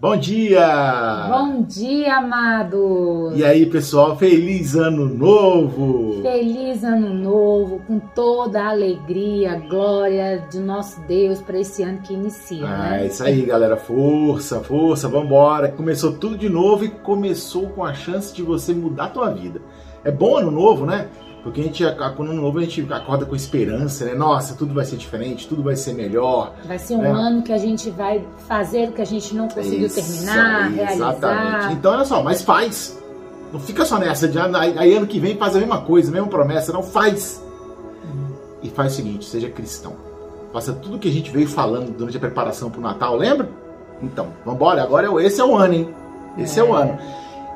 Bom dia! Bom dia, amados! E aí, pessoal, feliz ano novo! Feliz ano novo, com toda a alegria, glória de nosso Deus para esse ano que inicia, ah, né? É isso aí, galera, força, força, vambora! Começou tudo de novo e começou com a chance de você mudar a tua vida. É bom ano novo, né? Porque a gente, com ano novo, a gente acorda com esperança, né? Nossa, tudo vai ser diferente, tudo vai ser melhor. Vai ser um né? ano que a gente vai fazer o que a gente não conseguiu Isso, terminar, realizar. Exatamente. Então, olha só, mas faz. Não fica só nessa de ah, aí ano que vem faz a mesma coisa, a mesma promessa. Não, faz. E faz o seguinte, seja cristão. Faça tudo que a gente veio falando durante a preparação para o Natal, lembra? Então, vambora, agora é esse é o ano, hein? Esse é, é o ano.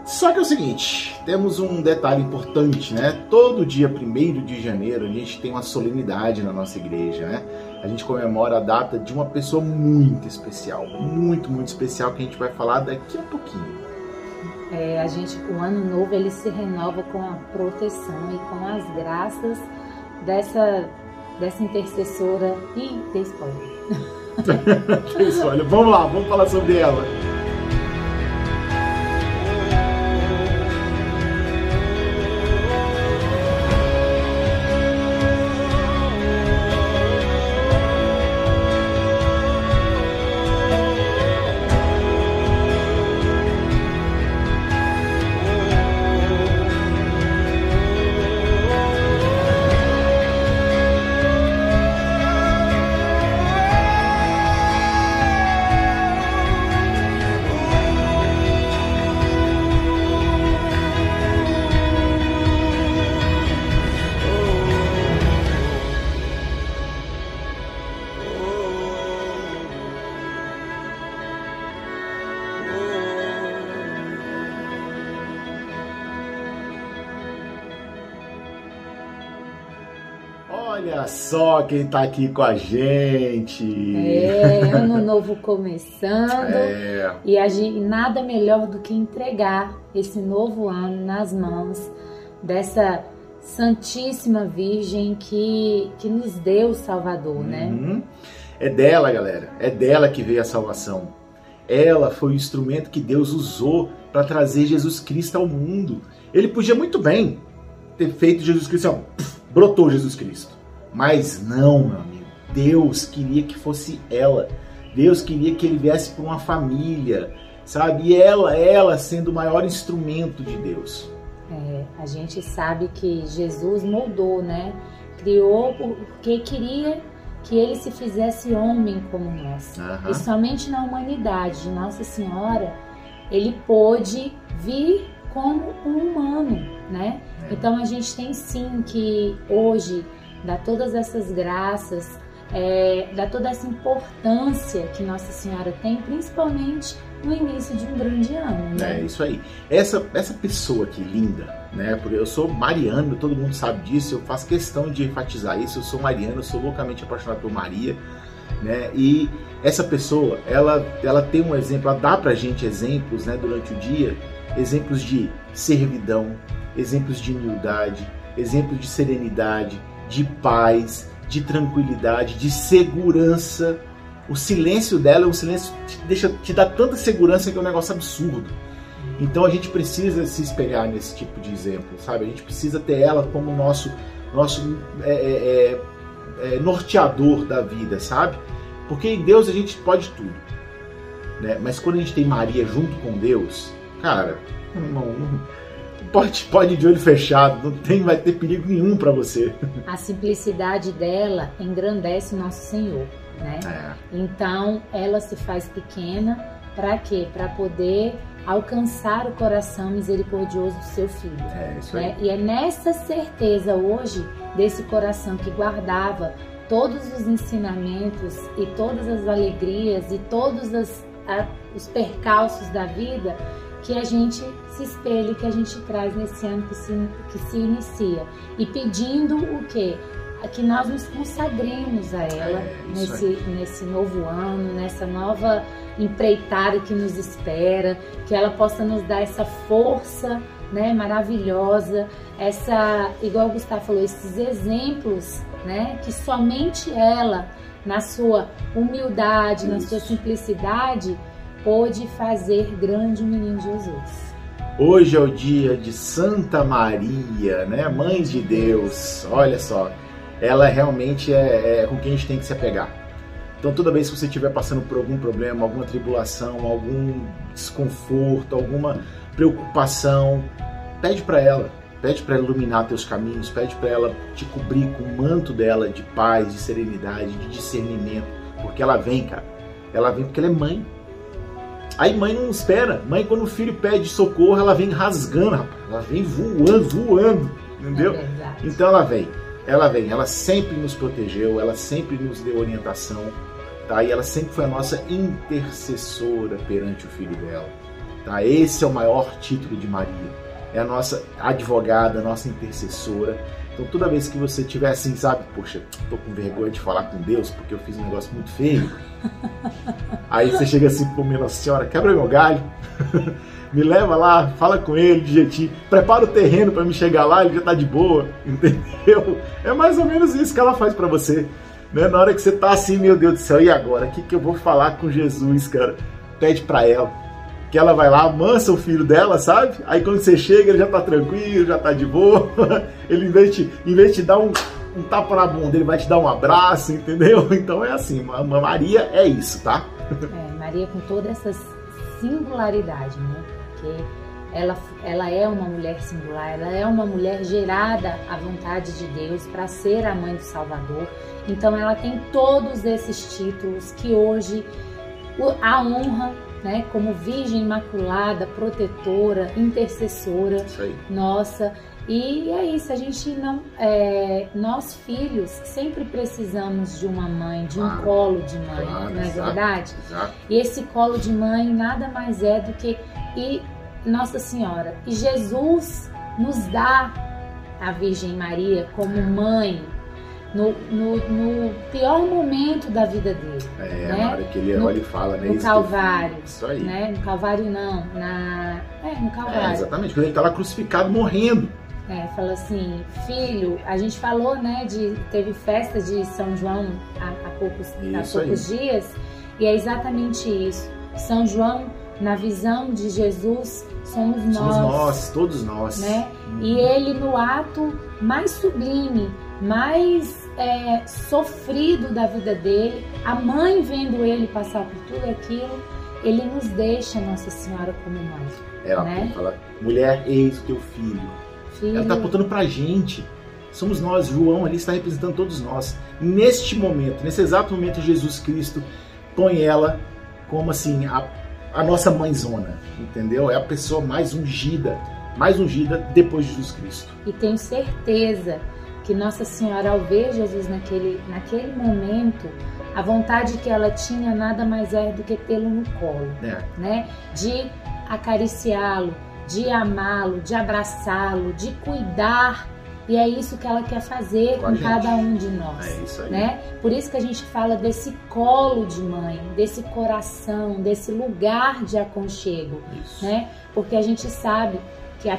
Só que é o seguinte, temos um detalhe importante, né? Todo dia 1 de janeiro a gente tem uma solenidade na nossa igreja, né? A gente comemora a data de uma pessoa muito especial, muito, muito especial que a gente vai falar daqui a pouquinho. É, a gente, o ano novo ele se renova com a proteção e com as graças dessa, dessa intercessora e tem spoiler. tem spoiler. Vamos lá, vamos falar sobre ela. Olha só quem tá aqui com a gente. É, ano novo começando. É. E a gente, nada melhor do que entregar esse novo ano nas mãos dessa Santíssima Virgem que, que nos deu o Salvador, né? Uhum. É dela, galera. É dela que veio a salvação. Ela foi o instrumento que Deus usou para trazer Jesus Cristo ao mundo. Ele podia muito bem ter feito Jesus Cristo, ó, brotou Jesus Cristo. Mas não, meu amigo. Deus queria que fosse ela. Deus queria que ele viesse para uma família, sabe? E ela, ela sendo o maior instrumento de Deus. É, a gente sabe que Jesus moldou, né? Criou porque queria que ele se fizesse homem como nós. Uhum. E somente na humanidade de Nossa Senhora ele pôde vir como um humano, né? É. Então a gente tem sim que hoje dar todas essas graças, é, dar toda essa importância que Nossa Senhora tem, principalmente no início de um grande ano. Né? É isso aí. Essa, essa pessoa aqui, linda, né? Porque eu sou mariano, todo mundo sabe disso, eu faço questão de enfatizar isso. Eu sou mariano, eu sou loucamente apaixonado por Maria, né? E essa pessoa, ela, ela tem um exemplo, ela dá pra gente exemplos, né, durante o dia, exemplos de servidão, exemplos de humildade, exemplos de serenidade, de paz, de tranquilidade, de segurança. O silêncio dela é um silêncio que te, deixa, te dá tanta segurança que é um negócio absurdo. Então a gente precisa se espelhar nesse tipo de exemplo, sabe? A gente precisa ter ela como nosso, nosso é, é, é, é norteador da vida, sabe? Porque em Deus a gente pode tudo. Né? Mas quando a gente tem Maria junto com Deus, cara, não, não pode, pode de olho fechado, não tem, vai ter perigo nenhum para você. A simplicidade dela engrandece o nosso Senhor, né? É. Então ela se faz pequena para quê? Para poder alcançar o coração misericordioso do seu filho. É isso aí. Né? E é nessa certeza hoje desse coração que guardava todos os ensinamentos e todas as alegrias e todos as, a, os percalços da vida que a gente se espelhe, que a gente traz nesse ano que se, que se inicia. E pedindo o quê? Que nós nos consagremos a ela é, nesse, nesse novo ano, nessa nova empreitada que nos espera, que ela possa nos dar essa força né, maravilhosa, essa, igual o Gustavo falou, esses exemplos né, que somente ela, na sua humildade, Isso. na sua simplicidade, pôde fazer grande o menino Jesus. Hoje é o dia de Santa Maria, né? Mãe de Deus. Olha só, ela realmente é, é, com quem a gente tem que se apegar. Então, toda vez que você estiver passando por algum problema, alguma tribulação, algum desconforto, alguma preocupação, pede para ela. Pede para ela iluminar teus caminhos, pede para ela te cobrir com o manto dela de paz, de serenidade, de discernimento, porque ela vem, cara. Ela vem porque ela é mãe. Aí mãe não espera. Mãe, quando o filho pede socorro, ela vem rasgando, rapaz. Ela vem voando, voando. Entendeu? É então ela vem. Ela vem. Ela sempre nos protegeu, ela sempre nos deu orientação. Tá? E ela sempre foi a nossa intercessora perante o filho dela. Tá? Esse é o maior título de Maria. É a nossa advogada, a nossa intercessora. Então toda vez que você tiver assim, sabe, poxa, tô com vergonha de falar com Deus porque eu fiz um negócio muito feio. Aí você chega assim, pô, minha Nossa Senhora, quebra meu galho. me leva lá, fala com ele de jeitinho, prepara o terreno para me chegar lá, ele já tá de boa, entendeu? É mais ou menos isso que ela faz para você. Né? Na hora que você tá assim, meu Deus do céu, e agora? O que, que eu vou falar com Jesus, cara? Pede para ela. Que ela vai lá, amansa o filho dela, sabe? Aí quando você chega, ele já tá tranquilo, já tá de boa. Ele, em vez de, em vez de dar um, um tapa na bunda, ele vai te dar um abraço, entendeu? Então é assim, Maria é isso, tá? É, Maria com toda essa singularidade, né? Porque ela, ela é uma mulher singular, ela é uma mulher gerada à vontade de Deus para ser a mãe do Salvador. Então ela tem todos esses títulos que hoje a honra, né, como Virgem Imaculada, protetora, intercessora nossa. E é isso, a gente não. É, nós filhos sempre precisamos de uma mãe, de claro, um colo de mãe, claro, não é exato, verdade? Exato. E esse colo de mãe nada mais é do que e Nossa Senhora. E Jesus nos dá a Virgem Maria como mãe, no, no, no, pior momento da vida dele. É, né? na hora que ele no, olha e fala, né? No Calvário. Isso aí. Né? No Calvário não, na... É, no Calvário. É, exatamente, quando ele está lá crucificado, morrendo. É, falou assim, filho, a gente falou, né, de teve festa de São João há, há poucos, há poucos dias, e é exatamente isso. São João, na visão de Jesus, somos nós. Somos nós, todos nós. Né? Hum. E ele no ato mais sublime, mais é, sofrido da vida dele, a mãe vendo ele passar por tudo aquilo, ele nos deixa Nossa Senhora como mãe. Ela né? fala, mulher, eis teu filho. filho. Ela está apontando pra gente. Somos nós, João ali está representando todos nós. Neste momento, nesse exato momento, Jesus Cristo põe ela como assim, a, a nossa mãezona, entendeu? É a pessoa mais ungida, mais ungida depois de Jesus Cristo. E tenho certeza que Nossa Senhora, ao ver Jesus naquele, naquele momento, a vontade que ela tinha nada mais é do que tê-lo no colo, é. né? De acariciá-lo, de amá-lo, de abraçá-lo, de cuidar. E é isso que ela quer fazer com, com cada um de nós, é isso aí. né? Por isso que a gente fala desse colo de mãe, desse coração, desse lugar de aconchego, isso. né? Porque a gente sabe que a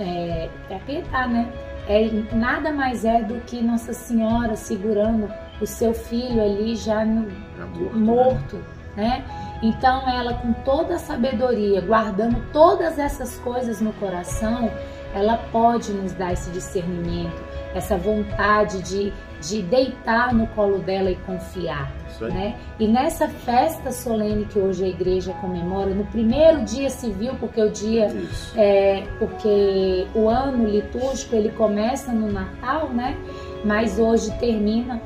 é, é a pietar, né? É, nada mais é do que Nossa Senhora segurando o seu filho ali já, no, já morto, morto né? né? Então ela com toda a sabedoria, guardando todas essas coisas no coração, ela pode nos dar esse discernimento, essa vontade de de deitar no colo dela e confiar. Né? E nessa festa solene que hoje a igreja comemora, no primeiro dia civil, porque o dia é, porque o ano litúrgico ele começa no Natal, né? Mas hoje termina,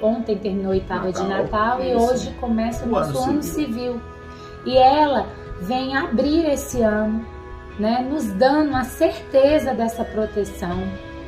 ontem terminou a oitava Natal, de Natal isso. e hoje começa o nosso ano, ano civil. civil. E ela vem abrir esse ano, né? Nos dando a certeza dessa proteção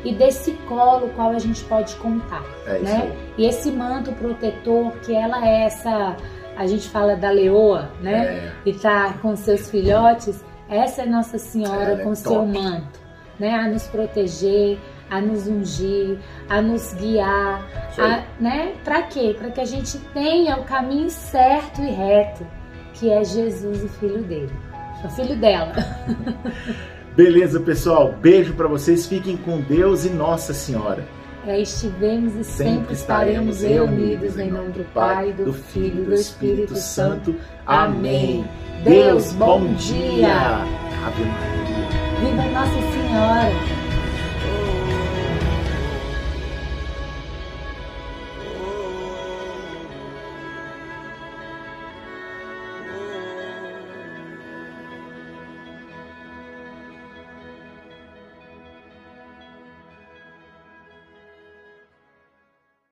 e desse colo qual a gente pode contar, é né? E esse manto protetor que ela é essa, a gente fala da leoa, né? É. E tá com seus filhotes, essa é Nossa Senhora ela é com é seu manto, né? A nos proteger, a nos ungir, a nos guiar, a, né? Para quê? Para que a gente tenha o caminho certo e reto, que é Jesus, o filho dele, o filho dela. Beleza, pessoal. Beijo para vocês. Fiquem com Deus e Nossa Senhora. É, estivemos e sempre, sempre estaremos reunidos em nome do Pai, do Filho e do Espírito Santo. Amém. Deus, bom dia. Ave Maria. Viva Nossa Senhora.